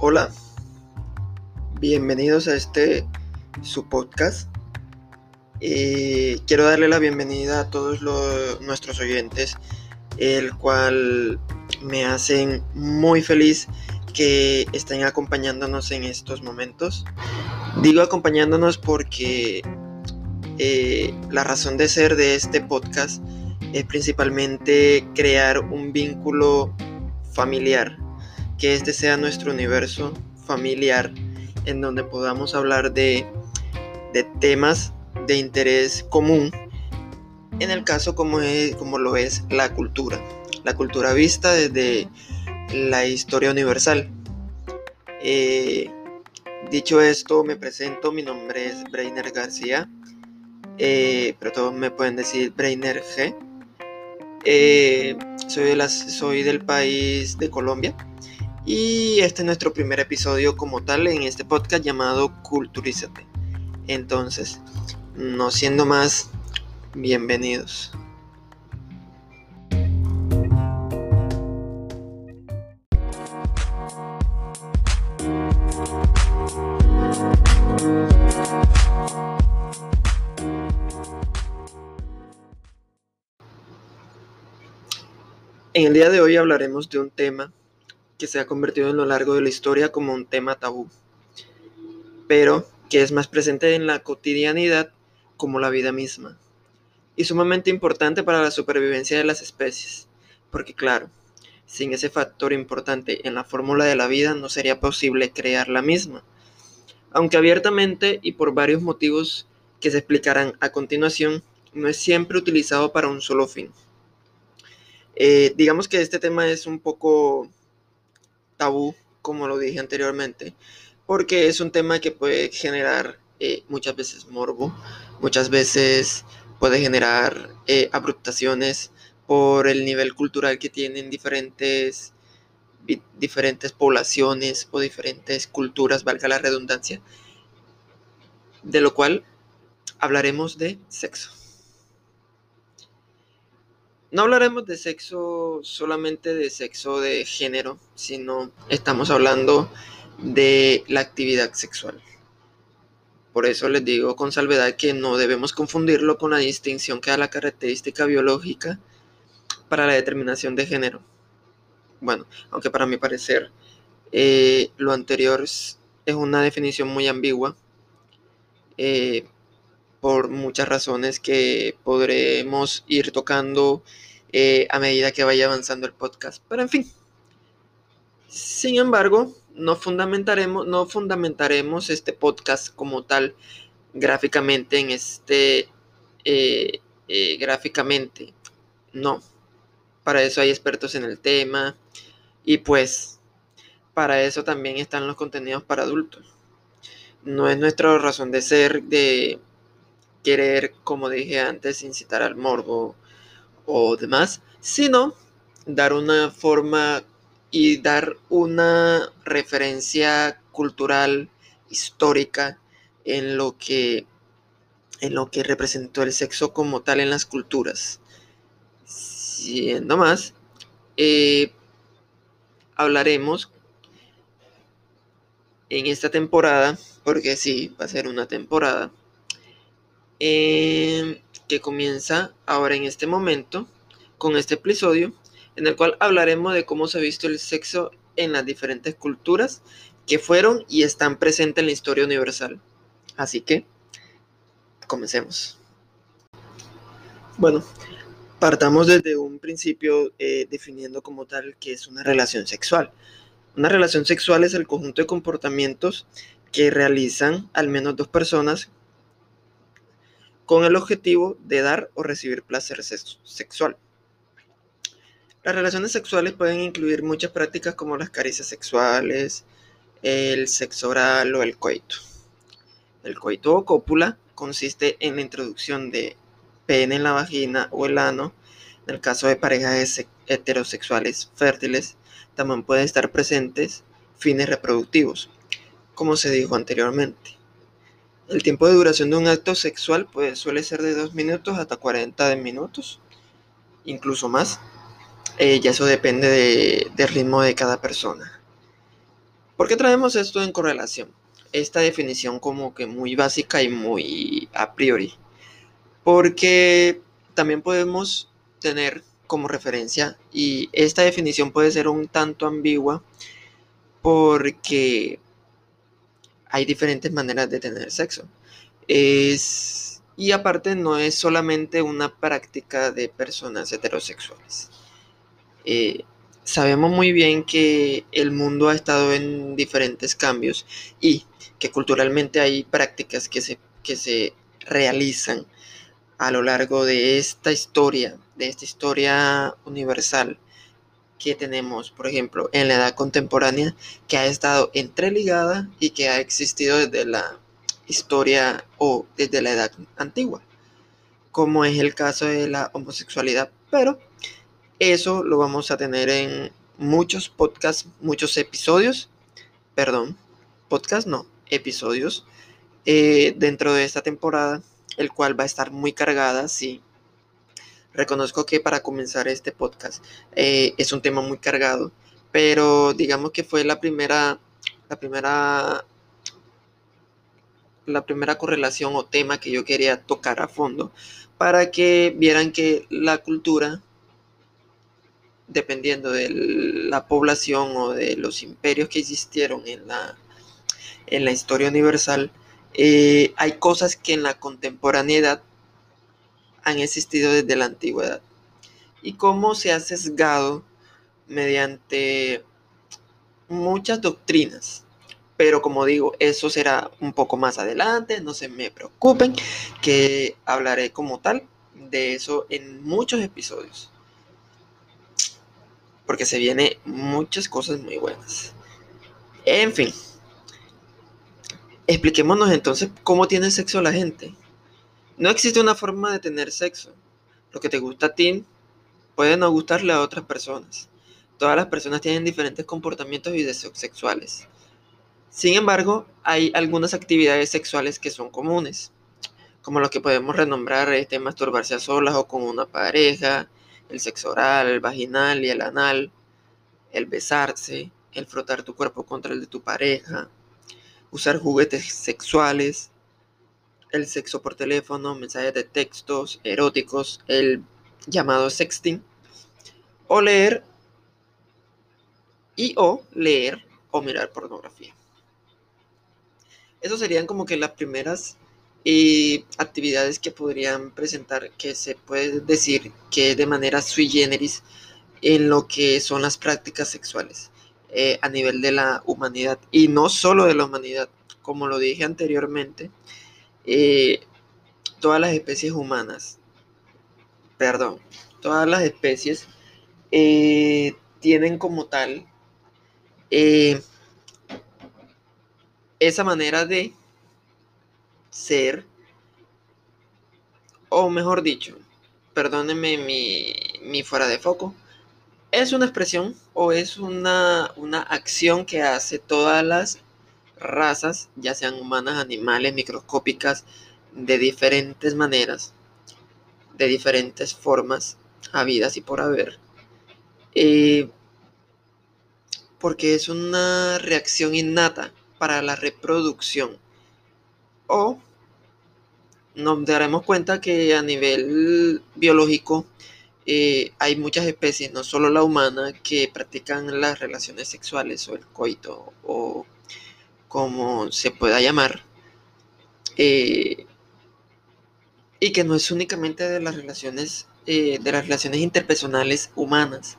Hola, bienvenidos a este su podcast. Eh, quiero darle la bienvenida a todos los, nuestros oyentes, el cual me hacen muy feliz que estén acompañándonos en estos momentos. Digo acompañándonos porque eh, la razón de ser de este podcast es principalmente crear un vínculo familiar, que este sea nuestro universo familiar en donde podamos hablar de, de temas de interés común, en el caso como, es, como lo es la cultura, la cultura vista desde la historia universal. Eh, dicho esto, me presento, mi nombre es Brainer García, eh, pero todos me pueden decir Brainer G. Eh, soy, de soy del país de Colombia y este es nuestro primer episodio como tal en este podcast llamado Culturízate. Entonces, no siendo más, bienvenidos. En el día de hoy hablaremos de un tema que se ha convertido en lo largo de la historia como un tema tabú, pero que es más presente en la cotidianidad como la vida misma, y sumamente importante para la supervivencia de las especies, porque claro, sin ese factor importante en la fórmula de la vida no sería posible crear la misma, aunque abiertamente y por varios motivos que se explicarán a continuación, no es siempre utilizado para un solo fin. Eh, digamos que este tema es un poco tabú, como lo dije anteriormente, porque es un tema que puede generar eh, muchas veces morbo, muchas veces puede generar eh, abruptaciones por el nivel cultural que tienen diferentes, diferentes poblaciones o diferentes culturas, valga la redundancia, de lo cual hablaremos de sexo. No hablaremos de sexo solamente de sexo de género, sino estamos hablando de la actividad sexual. Por eso les digo con salvedad que no debemos confundirlo con la distinción que da la característica biológica para la determinación de género. Bueno, aunque para mi parecer eh, lo anterior es, una definición muy ambigua eh, por muchas razones que podremos ir tocando eh, a medida que vaya avanzando el podcast. Pero en fin. Sin embargo, no fundamentaremos, no fundamentaremos este podcast como tal gráficamente en este eh, eh, gráficamente. No. Para eso hay expertos en el tema. Y pues, para eso también están los contenidos para adultos. No es nuestra razón de ser de querer, como dije antes, incitar al morbo o demás, sino dar una forma y dar una referencia cultural, histórica, en lo que, en lo que representó el sexo como tal en las culturas. Siendo más, eh, hablaremos en esta temporada, porque sí, va a ser una temporada, eh, que comienza ahora en este momento con este episodio en el cual hablaremos de cómo se ha visto el sexo en las diferentes culturas que fueron y están presentes en la historia universal. Así que, comencemos. Bueno, partamos desde un principio eh, definiendo como tal que es una relación sexual. Una relación sexual es el conjunto de comportamientos que realizan al menos dos personas con el objetivo de dar o recibir placer sexual. Las relaciones sexuales pueden incluir muchas prácticas como las caricias sexuales, el sexo oral o el coito. El coito o cópula consiste en la introducción de pene en la vagina o el ano. En el caso de parejas heterosexuales fértiles, también pueden estar presentes fines reproductivos, como se dijo anteriormente. El tiempo de duración de un acto sexual pues, suele ser de 2 minutos hasta 40 minutos, incluso más. Eh, ya eso depende del ritmo de cada persona. ¿Por qué traemos esto en correlación? Esta definición como que muy básica y muy a priori. Porque también podemos tener como referencia y esta definición puede ser un tanto ambigua porque hay diferentes maneras de tener sexo. Es, y aparte no es solamente una práctica de personas heterosexuales. Eh, sabemos muy bien que el mundo ha estado en diferentes cambios y que culturalmente hay prácticas que se, que se realizan a lo largo de esta historia, de esta historia universal que tenemos, por ejemplo, en la edad contemporánea, que ha estado entreligada y que ha existido desde la historia o desde la edad antigua, como es el caso de la homosexualidad. Pero eso lo vamos a tener en muchos podcasts, muchos episodios, perdón, podcast no, episodios eh, dentro de esta temporada, el cual va a estar muy cargada, sí. Reconozco que para comenzar este podcast eh, es un tema muy cargado, pero digamos que fue la primera, la primera, la primera correlación o tema que yo quería tocar a fondo para que vieran que la cultura dependiendo de la población o de los imperios que existieron en la, en la historia universal, eh, hay cosas que en la contemporaneidad han existido desde la antigüedad y cómo se ha sesgado mediante muchas doctrinas. Pero como digo, eso será un poco más adelante, no se me preocupen, que hablaré como tal de eso en muchos episodios porque se vienen muchas cosas muy buenas. En fin, expliquémonos entonces cómo tiene sexo la gente. No existe una forma de tener sexo. Lo que te gusta a ti puede no gustarle a otras personas. Todas las personas tienen diferentes comportamientos y deseos sexuales. Sin embargo, hay algunas actividades sexuales que son comunes, como lo que podemos renombrar este, masturbarse a solas o con una pareja, el sexo oral, el vaginal y el anal, el besarse, el frotar tu cuerpo contra el de tu pareja, usar juguetes sexuales, el sexo por teléfono, mensajes de textos eróticos, el llamado sexting, o leer y o leer o mirar pornografía. Esas serían como que las primeras y actividades que podrían presentar que se puede decir que de manera sui generis en lo que son las prácticas sexuales eh, a nivel de la humanidad y no solo de la humanidad como lo dije anteriormente eh, todas las especies humanas perdón todas las especies eh, tienen como tal esa manera de ser, o mejor dicho, perdónenme mi, mi fuera de foco, es una expresión o es una, una acción que hace todas las razas, ya sean humanas, animales, microscópicas, de diferentes maneras, de diferentes formas, habidas y por haber. Eh, porque es una reacción innata para la reproducción. O nos daremos cuenta que a nivel biológico eh, hay muchas especies, no solo la humana, que practican las relaciones sexuales o el coito o como se pueda llamar. Eh, y que no es únicamente de las relaciones eh, de las relaciones interpersonales humanas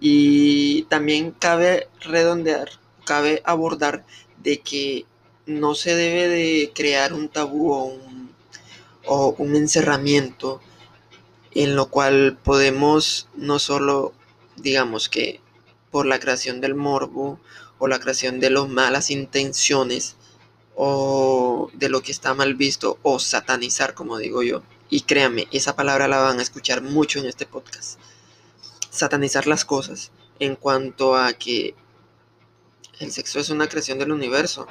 y también cabe redondear cabe abordar de que no se debe de crear un tabú o un o un encerramiento en lo cual podemos no solo, digamos que por la creación del morbo o la creación de las malas intenciones o de lo que está mal visto o satanizar, como digo yo. Y créanme, esa palabra la van a escuchar mucho en este podcast. Satanizar las cosas en cuanto a que el sexo es una creación del universo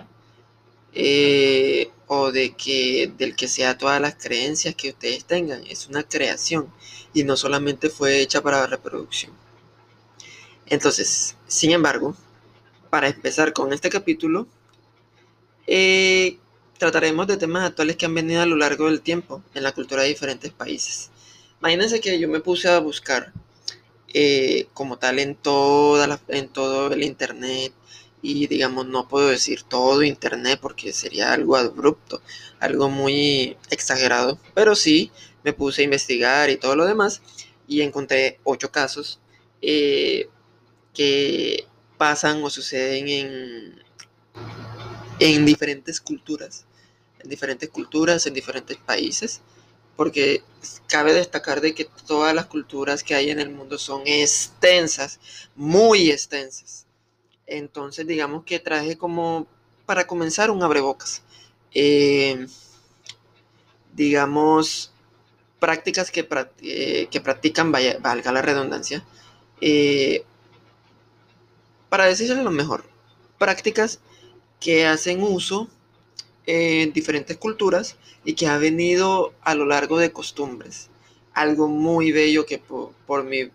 eh, o de que del que sea todas las creencias que ustedes tengan. Es una creación y no solamente fue hecha para la reproducción. Entonces, sin embargo, para empezar con este capítulo, eh, trataremos de temas actuales que han venido a lo largo del tiempo en la cultura de diferentes países. Imagínense que yo me puse a buscar eh, como tal en, toda en todo el internet y digamos no puedo decir todo internet porque sería algo abrupto, algo muy exagerado, pero sí me puse a investigar y todo lo demás y encontré ocho casos eh, que pasan o suceden en, en diferentes culturas, en diferentes culturas, en diferentes países, porque cabe destacar de que todas las culturas que hay en el mundo son extensas, muy extensas. Entonces, digamos que traje como para comenzar un abrebocas. Eh, digamos, prácticas que, eh, que practican, valga la redundancia, eh, para decirles lo mejor, prácticas que hacen uso en diferentes culturas y que ha venido a lo largo de costumbres. Algo muy bello que por, mi,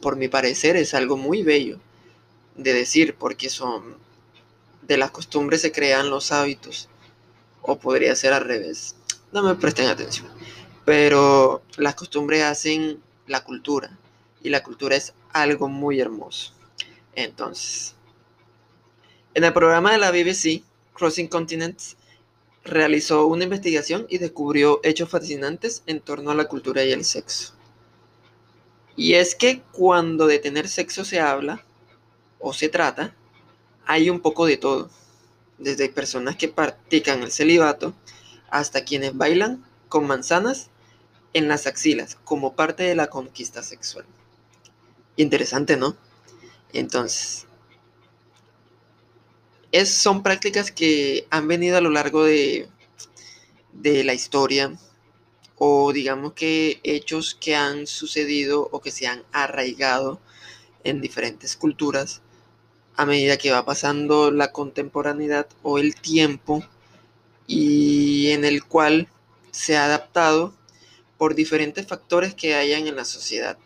por mi parecer es algo muy bello de decir, porque son de las costumbres se crean los hábitos, o podría ser al revés. No me presten atención. Pero las costumbres hacen la cultura, y la cultura es algo muy hermoso. Entonces, en el programa de la BBC, Crossing Continents, realizó una investigación y descubrió hechos fascinantes en torno a la cultura y el sexo. Y es que cuando de tener sexo se habla o se trata, hay un poco de todo, desde personas que practican el celibato hasta quienes bailan con manzanas en las axilas como parte de la conquista sexual. Interesante, ¿no? Entonces, es, son prácticas que han venido a lo largo de, de la historia o digamos que hechos que han sucedido o que se han arraigado en diferentes culturas a medida que va pasando la contemporaneidad o el tiempo y en el cual se ha adaptado por diferentes factores que hayan en la sociedad.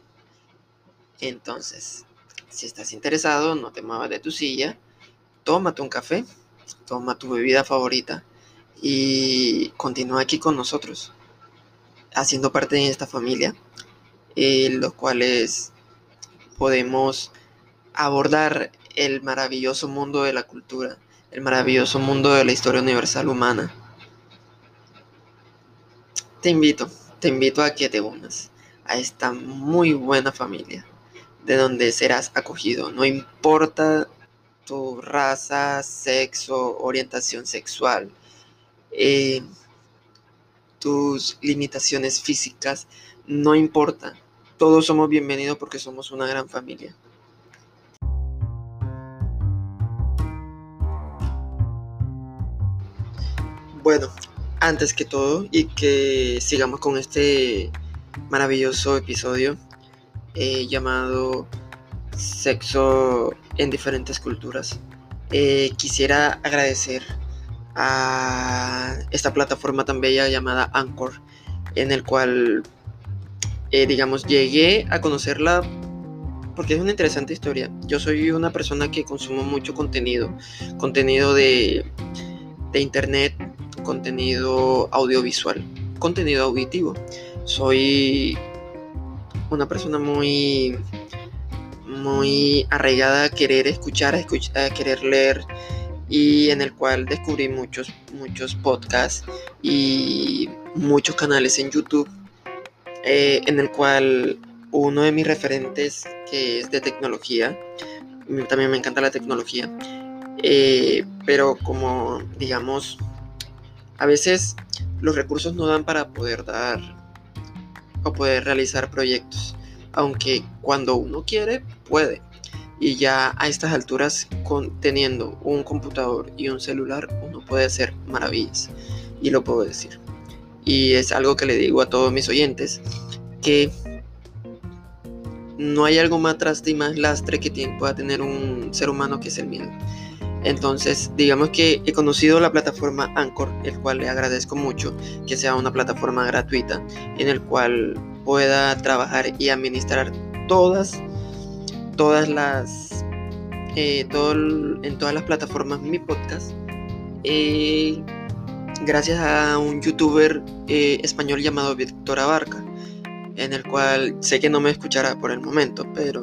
Entonces, si estás interesado, no te muevas de tu silla, tómate un café, toma tu bebida favorita y continúa aquí con nosotros, haciendo parte de esta familia, en los cuales podemos abordar el maravilloso mundo de la cultura, el maravilloso mundo de la historia universal humana. Te invito, te invito a que te unas a esta muy buena familia de donde serás acogido. No importa tu raza, sexo, orientación sexual, eh, tus limitaciones físicas, no importa. Todos somos bienvenidos porque somos una gran familia. Bueno, antes que todo y que sigamos con este maravilloso episodio, eh, llamado Sexo en diferentes culturas. Eh, quisiera agradecer a esta plataforma tan bella llamada Anchor, en el cual, eh, digamos, llegué a conocerla porque es una interesante historia. Yo soy una persona que consumo mucho contenido, contenido de, de internet, contenido audiovisual, contenido auditivo. Soy una persona muy muy arraigada a querer escuchar, a, querer leer y en el cual descubrí muchos muchos podcasts y muchos canales en YouTube eh, en el cual uno de mis referentes que es de tecnología también me encanta la tecnología eh, pero como digamos a veces los recursos no dan para poder dar o poder realizar proyectos. Aunque cuando uno quiere, puede. Y ya a estas alturas, con, teniendo un computador y un celular, uno puede hacer maravillas. Y lo puedo decir. Y es algo que le digo a todos mis oyentes, que no hay algo más traste y más lastre que pueda tener un ser humano que es el miedo. Entonces, digamos que he conocido la plataforma Anchor, el cual le agradezco mucho que sea una plataforma gratuita en el cual pueda trabajar y administrar todas todas las eh, todo en todas las plataformas mi podcast. Eh, gracias a un youtuber eh, español llamado Víctor Abarca, en el cual sé que no me escuchará por el momento, pero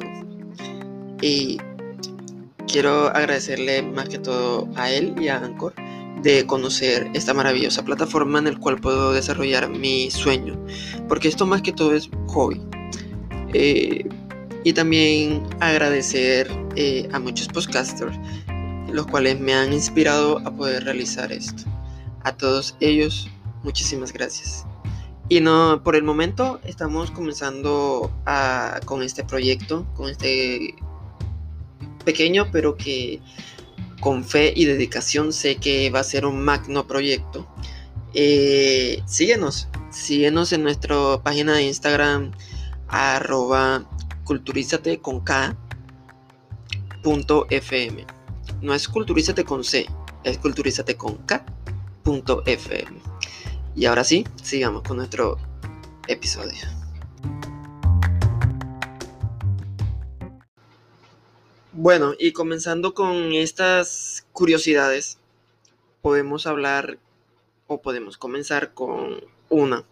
quiero agradecerle más que todo a él y a Anchor de conocer esta maravillosa plataforma en el cual puedo desarrollar mi sueño, porque esto más que todo es hobby. Eh, y también agradecer eh, a muchos podcasters, los cuales me han inspirado a poder realizar esto. A todos ellos, muchísimas gracias. Y no, por el momento estamos comenzando con este proyecto, con este pequeño, pero que con fe y dedicación sé que va a ser un magno proyecto. Eh, síguenos, síguenos en nuestra página de Instagram arroba culturízate con. No es culturízate con C, es culturízate con K punto FM. Y ahora sí, sigamos con nuestro episodio. Bueno, y comenzando con estas curiosidades, podemos hablar o podemos comenzar con una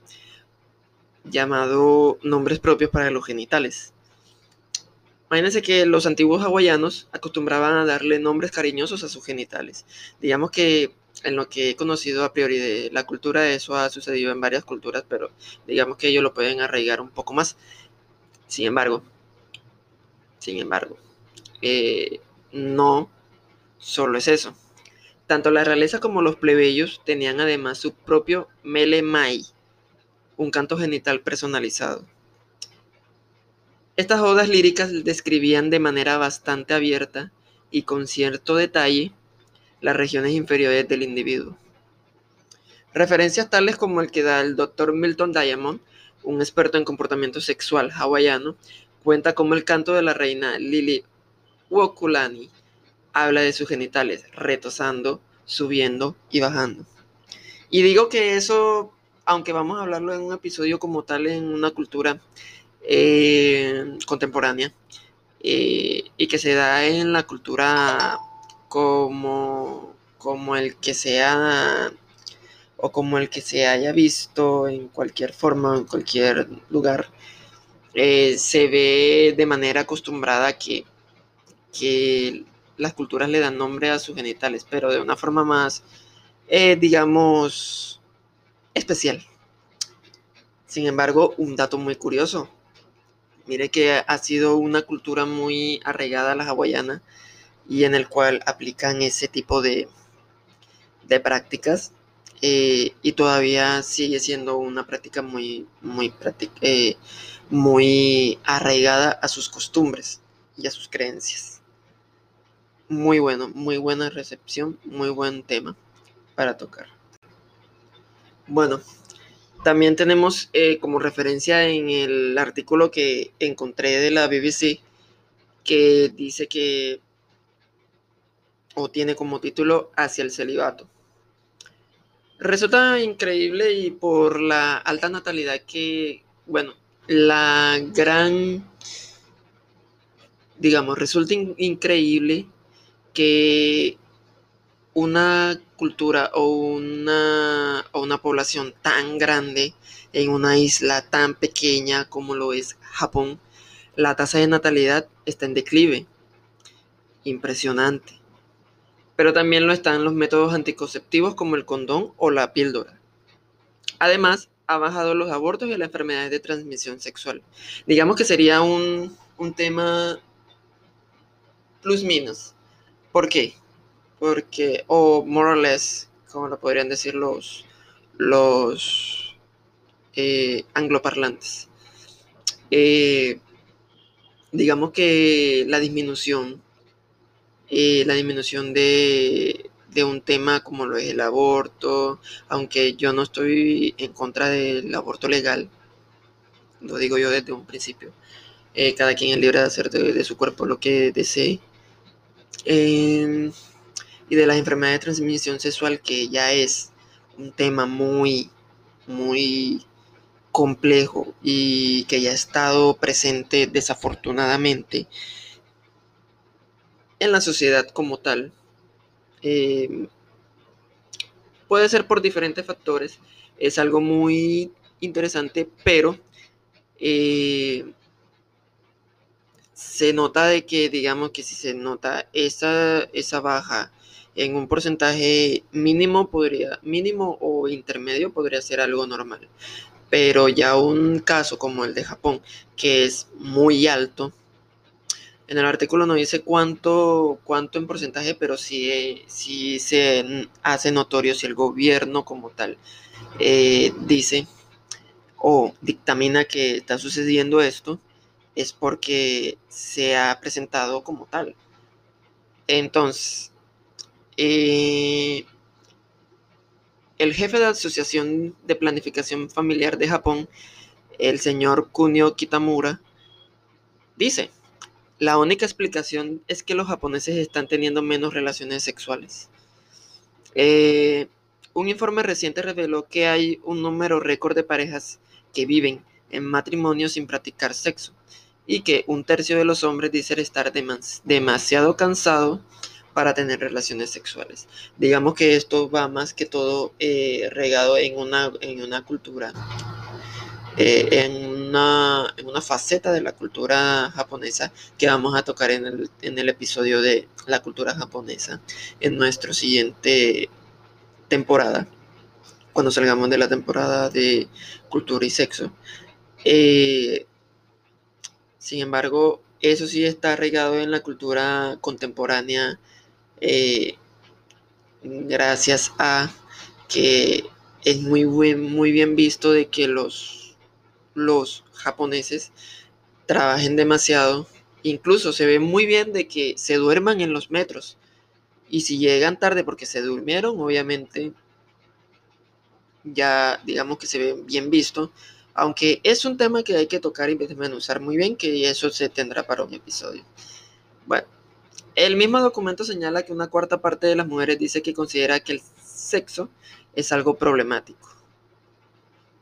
llamado nombres propios para los genitales. Imagínense que los antiguos hawaianos acostumbraban a darle nombres cariñosos a sus genitales. Digamos que en lo que he conocido a priori de la cultura, eso ha sucedido en varias culturas, pero digamos que ellos lo pueden arraigar un poco más. Sin embargo, sin embargo, eh, no solo es eso. Tanto la realeza como los plebeyos tenían además su propio mele mai, un canto genital personalizado. Estas odas líricas describían de manera bastante abierta y con cierto detalle las regiones inferiores del individuo. Referencias tales como el que da el Dr. Milton Diamond, un experto en comportamiento sexual hawaiano, cuenta como el canto de la reina Lili Wokulani habla de sus genitales retosando, subiendo y bajando. Y digo que eso aunque vamos a hablarlo en un episodio como tal en una cultura eh, contemporánea eh, y que se da en la cultura como, como el que sea o como el que se haya visto en cualquier forma, en cualquier lugar, eh, se ve de manera acostumbrada que, que las culturas le dan nombre a sus genitales, pero de una forma más, digamos, especial. Sin embargo, un dato muy curioso. Mire que ha sido una cultura muy arraigada a la hawaiana y en el cual aplican ese tipo de, de prácticas eh, y todavía sigue siendo una práctica muy, muy, eh, muy arraigada a sus costumbres y a sus creencias. Muy bueno, muy buena recepción, muy buen tema para tocar. Bueno, también tenemos eh, como referencia en el artículo que encontré de la BBC que dice que, o tiene como título, Hacia el celibato. Resulta increíble y por la alta natalidad que, bueno, la gran, digamos, resulta increíble que una cultura o una, o una población tan grande en una isla tan pequeña como lo es Japón, la tasa de natalidad está en declive. Impresionante. Pero también lo están los métodos anticonceptivos como el condón o la píldora. Además, ha bajado los abortos y las enfermedades de transmisión sexual. Digamos que sería un, un tema plus minus. ¿Por qué? porque, o more or less, como lo podrían decir los, los eh, angloparlantes. Eh, digamos que la disminución, eh, la disminución de, de un tema como lo es el aborto, aunque yo no estoy en contra del aborto legal, lo digo yo desde un principio. cada quien es libre de hacer de, de, su cuerpo lo que desee y de las enfermedades de transmisión sexual, que ya es un tema muy, muy complejo y que ya ha estado presente desafortunadamente en la sociedad como tal. Eh, puede ser por diferentes factores. Es algo muy interesante, pero eh, se nota de que, digamos que si se nota esa, esa baja en un porcentaje mínimo, podría, mínimo o intermedio, podría ser algo normal. Pero ya un caso como el de Japón, que es muy alto, en el artículo no dice cuánto, cuánto en porcentaje, pero sí, se hace notorio si el gobierno como tal eh, dice o dictamina que está sucediendo esto, es porque se ha presentado como tal. Entonces, eh, el jefe de la Asociación de Planificación Familiar de Japón, el señor Kunio Kitamura, dice, la única explicación es que los japoneses están teniendo menos relaciones sexuales. Eh, un informe reciente reveló que hay un número récord de parejas que viven en matrimonio sin practicar sexo y que un tercio de los hombres dicen estar demasiado cansado para tener relaciones sexuales. Digamos que esto va más que todo eh, regado en una, en una cultura eh, en, una, en, una, faceta de la cultura japonesa que vamos a tocar en el, en el episodio de la cultura japonesa en nuestra siguiente temporada, cuando salgamos de la temporada de cultura y sexo. Eh, sin embargo, eso sí está arraigado en la cultura contemporánea eh, gracias a que es muy, muy bien visto de que los los japoneses trabajen demasiado. Incluso se ve muy bien de que se duerman en los metros. Y si llegan tarde porque se durmieron, obviamente ya digamos que se ve bien visto. Aunque es un tema que hay que tocar y desmenuzar muy bien, que eso se tendrá para un episodio. Bueno, el mismo documento señala que una cuarta parte de las mujeres dice que considera que el sexo es algo problemático.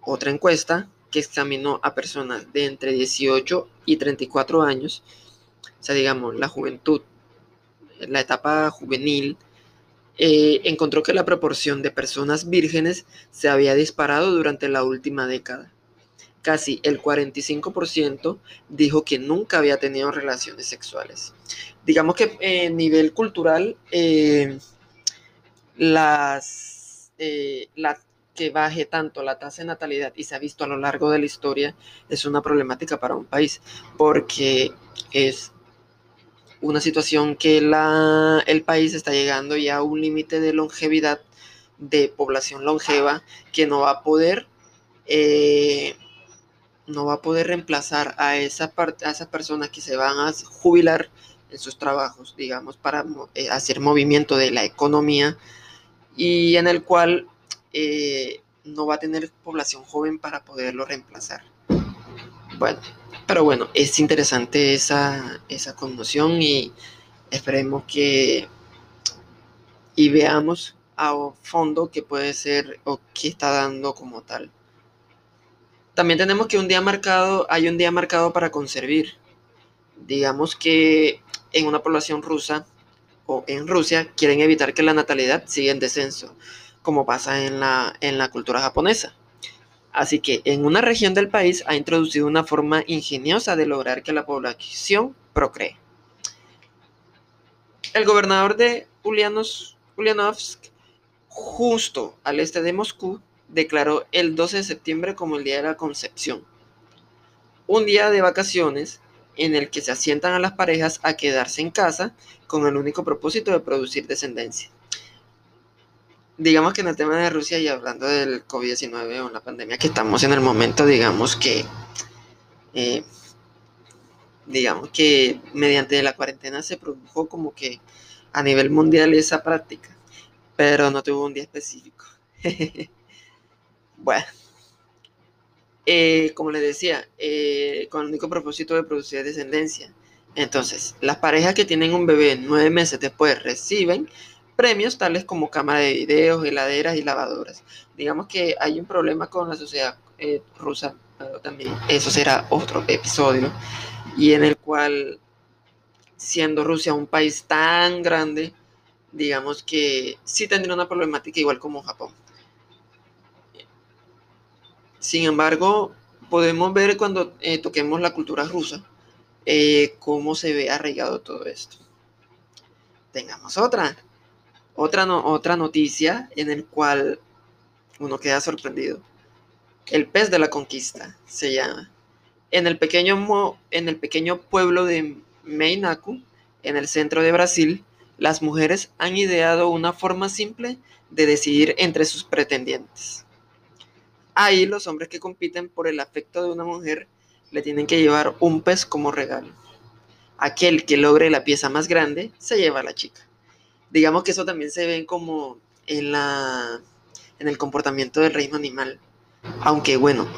Otra encuesta que examinó a personas de entre 18 y 34 años, o sea, digamos, la juventud, la etapa juvenil, eh, encontró que la proporción de personas vírgenes se había disparado durante la última década. Casi el 45% dijo que nunca había tenido relaciones sexuales. Digamos que a nivel cultural, eh, las, eh, la que baje tanto la tasa de natalidad y se ha visto a lo largo de la historia es una problemática para un país porque es una situación que la, el país está llegando ya a un límite de longevidad de población longeva que no va a poder eh, no va a poder reemplazar a esa a esas personas que se van a jubilar en sus trabajos digamos para eh, hacer movimiento de la economía y en el cual eh, no va a tener población joven para poderlo reemplazar. Bueno, pero bueno, es interesante esa, esa conmoción y esperemos que y veamos a fondo qué puede ser o qué está dando como tal. También tenemos que un día marcado, hay un día marcado para conservar. Digamos que en una población rusa o en Rusia quieren evitar que la natalidad siga en descenso como pasa en la, en la cultura japonesa. Así que en una región del país ha introducido una forma ingeniosa de lograr que la población procree. El gobernador de Ulyanovsk, justo al este de Moscú, declaró el 12 de septiembre como el Día de la Concepción. Un día de vacaciones en el que se asientan a las parejas a quedarse en casa con el único propósito de producir descendencia digamos que en el tema de Rusia y hablando del COVID-19 o la pandemia que estamos en el momento, digamos que, eh, digamos que mediante la cuarentena se produjo como que a nivel mundial esa práctica, pero no tuvo un día específico. bueno, eh, como les decía, eh, con el único propósito de producir descendencia. Entonces, las parejas que tienen un bebé nueve meses después reciben premios tales como cámara de videos, heladeras y lavadoras. Digamos que hay un problema con la sociedad eh, rusa, pero también eso será otro episodio, y en el cual siendo Rusia un país tan grande, digamos que sí tendría una problemática igual como Japón. Sin embargo, podemos ver cuando eh, toquemos la cultura rusa, eh, cómo se ve arraigado todo esto. Tengamos otra, otra, otra noticia en el cual uno queda sorprendido. El pez de la conquista se llama. En el pequeño, en el pequeño pueblo de Meinaku, en el centro de Brasil, las mujeres han ideado una forma simple de decidir entre sus pretendientes. Ahí los hombres que compiten por el afecto de una mujer le tienen que llevar un pez como regalo. Aquel que logre la pieza más grande se lleva a la chica. Digamos que eso también se ve como en, la, en el comportamiento del reino animal. Aunque bueno,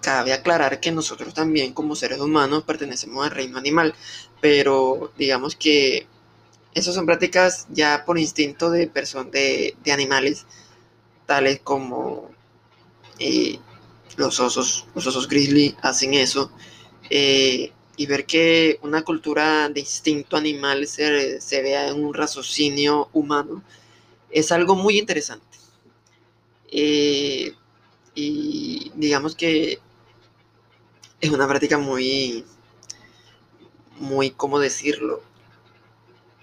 cabe aclarar que nosotros también como seres humanos pertenecemos al reino animal, pero digamos que esas son prácticas ya por instinto de, de, de animales, tales como eh, los osos, los osos grizzly hacen eso. Eh, y ver que una cultura de instinto animal se, se vea en un raciocinio humano es algo muy interesante. Eh, y digamos que es una práctica muy, muy, ¿cómo decirlo?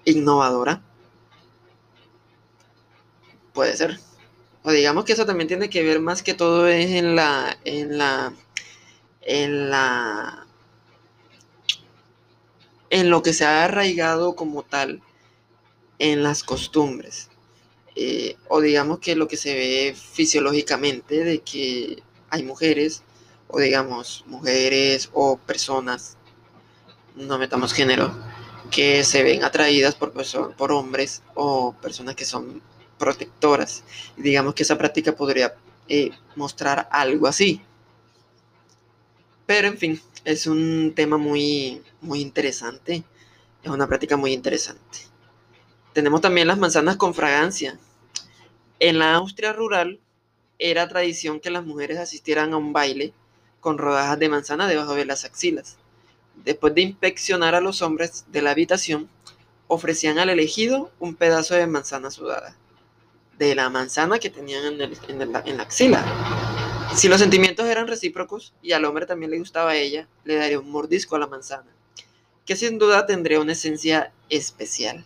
innovadora. Puede ser. O digamos que eso también tiene que ver más que todo es en la en la en la en lo que se ha arraigado como tal en las costumbres. Eh, o digamos que lo que se ve fisiológicamente de que hay mujeres, o digamos mujeres o personas, no metamos género, que se ven atraídas por, por hombres o personas que son protectoras. Y digamos que esa práctica podría eh, mostrar algo así. Pero en fin, es un tema muy, muy interesante. Es una práctica muy interesante. Tenemos también las manzanas con fragancia. En la Austria rural era tradición que las mujeres asistieran a un baile con rodajas de manzana debajo de las axilas. Después de inspeccionar a los hombres de la habitación, ofrecían al elegido un pedazo de manzana sudada, de la manzana que tenían en, la axila. Si los sentimientos eran recíprocos y al hombre también le gustaba a ella, le daría un mordisco a la manzana, que sin duda tendría una esencia especial.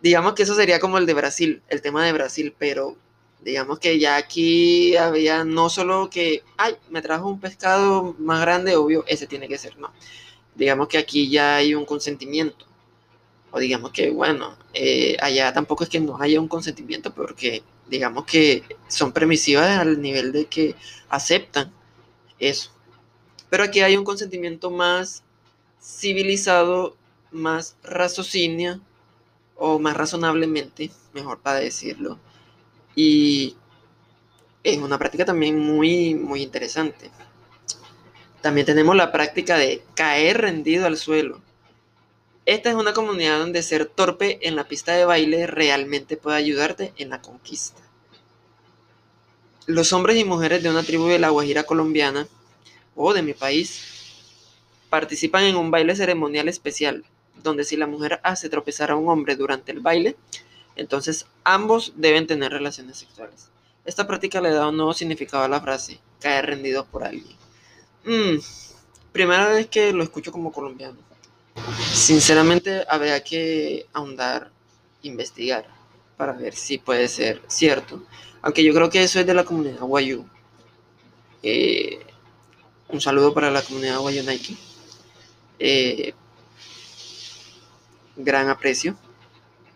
Digamos que eso sería como el de Brasil, el tema de Brasil, pero Digamos que ya aquí había no solo que, ay, me trajo un pescado más grande, obvio, ese tiene que ser, no. Digamos que aquí ya hay un consentimiento. O digamos que, bueno, eh, allá tampoco es que no haya un consentimiento, porque digamos que son permisivas al nivel de que aceptan eso. Pero aquí hay un consentimiento más civilizado, más raciocinio, o más razonablemente, mejor para decirlo y es una práctica también muy, muy interesante. También tenemos la práctica de caer rendido al suelo. Esta es una comunidad donde ser torpe en la pista de baile realmente puede ayudarte en la conquista. Los hombres y mujeres de una tribu de la Guajira colombiana o de mi país participan en un baile ceremonial especial, donde si la mujer hace tropezar a un hombre durante el baile, entonces, ambos deben tener relaciones sexuales. Esta práctica le da un nuevo significado a la frase, caer rendido por alguien. Mm, primera vez que lo escucho como colombiano. Sinceramente, habría que ahondar, investigar, para ver si puede ser cierto. Aunque yo creo que eso es de la comunidad Guayú. Eh, un saludo para la comunidad Guayú Nike. Eh, gran aprecio.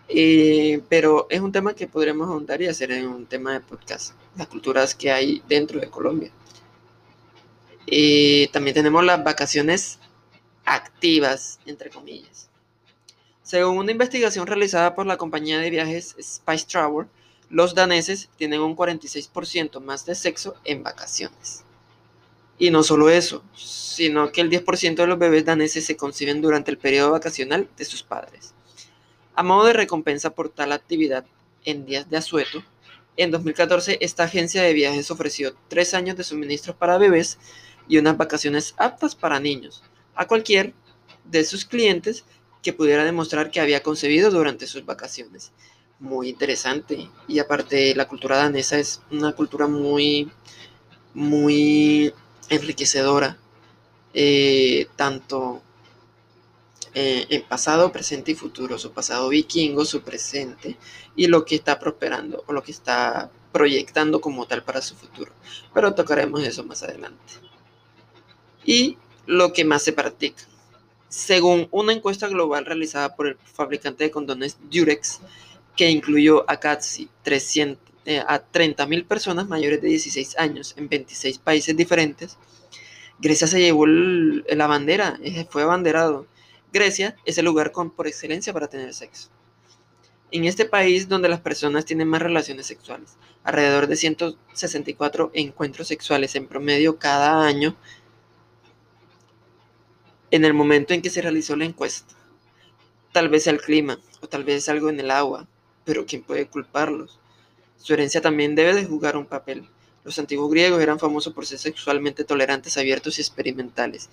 Eh, pero es un tema que podremos ahondar y hacer en un tema de podcast, las culturas que hay dentro de Colombia. Y también tenemos las vacaciones activas, entre comillas. Según una investigación realizada por la compañía de viajes Spice Travel, los daneses tienen un 46% más de sexo en vacaciones. Y no solo eso, sino que el 10% de los bebés daneses se conciben durante el periodo vacacional de sus padres. A modo de recompensa por tal actividad en días de asueto, en 2014 esta agencia de viajes ofreció tres años de suministros para bebés y unas vacaciones aptas para niños, a cualquier de sus clientes que pudiera demostrar que había concebido durante sus vacaciones. Muy interesante. Y aparte, la cultura danesa es una cultura muy, muy enriquecedora, eh, tanto eh, en pasado, presente y futuro, su pasado vikingo, su presente y lo que está prosperando o lo que está proyectando como tal para su futuro. Pero tocaremos eso más adelante. Y lo que más se practica. Según una encuesta global realizada por el fabricante de condones Durex, que incluyó a casi 300, eh, a 30.000 personas mayores de 16 años en 26 países diferentes, Grecia se llevó la bandera, fue abanderado. Grecia es el lugar por excelencia para tener sexo. En este país donde las personas tienen más relaciones sexuales, alrededor de 164 encuentros sexuales en promedio cada año, en el momento en que se realizó la encuesta. Tal vez el clima o tal vez algo en el agua, pero ¿quién puede culparlos? Su herencia también debe de jugar un papel. Los antiguos griegos eran famosos por ser sexualmente tolerantes, abiertos y experimentales.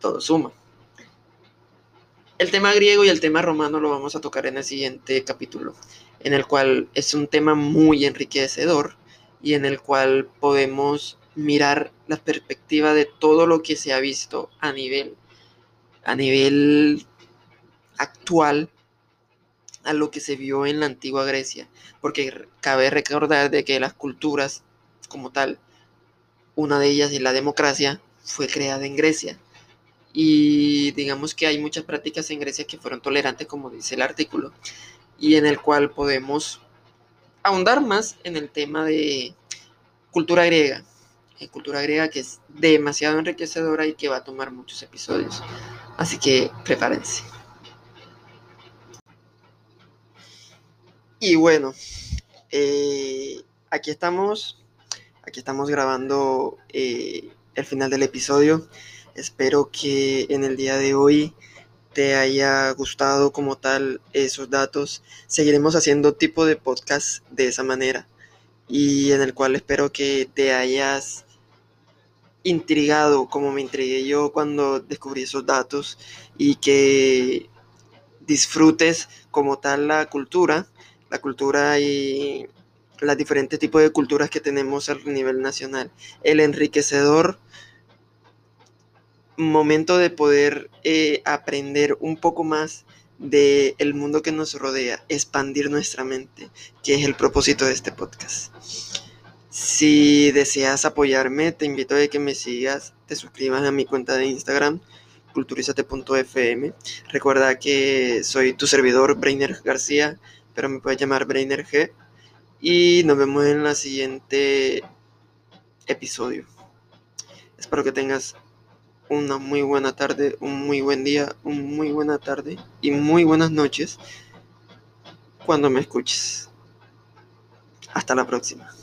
Todo suma. El tema griego y el tema romano lo vamos a tocar en el siguiente capítulo, en el cual es un tema muy enriquecedor y en el cual podemos mirar la perspectiva de todo lo que se ha visto a nivel a nivel actual a lo que se vio en la antigua Grecia, porque cabe recordar de que las culturas como tal, una de ellas es la democracia, fue creada en Grecia. Y digamos que hay muchas prácticas en Grecia que fueron tolerantes, como dice el artículo, y en el cual podemos ahondar más en el tema de cultura griega. En cultura griega que es demasiado enriquecedora y que va a tomar muchos episodios. Así que prepárense. Y bueno, eh, aquí estamos, aquí estamos grabando eh, el final del episodio. Espero que en el día de hoy te haya gustado como tal esos datos. Seguiremos haciendo tipo de podcast de esa manera y en el cual espero que te hayas intrigado como me intrigué yo cuando descubrí esos datos y que disfrutes como tal la cultura, la cultura y los diferentes tipos de culturas que tenemos a nivel nacional. El enriquecedor momento de poder eh, aprender un poco más del el mundo que nos rodea, expandir nuestra mente, que es el propósito de este podcast. Si deseas apoyarme, te invito a que me sigas, te suscribas a mi cuenta de Instagram, culturizate.fm. Recuerda que soy tu servidor, Brainer García, pero me puedes llamar Brainer G. Y nos vemos en el siguiente episodio. Espero que tengas una muy buena tarde, un muy buen día, una muy buena tarde y muy buenas noches cuando me escuches. Hasta la próxima.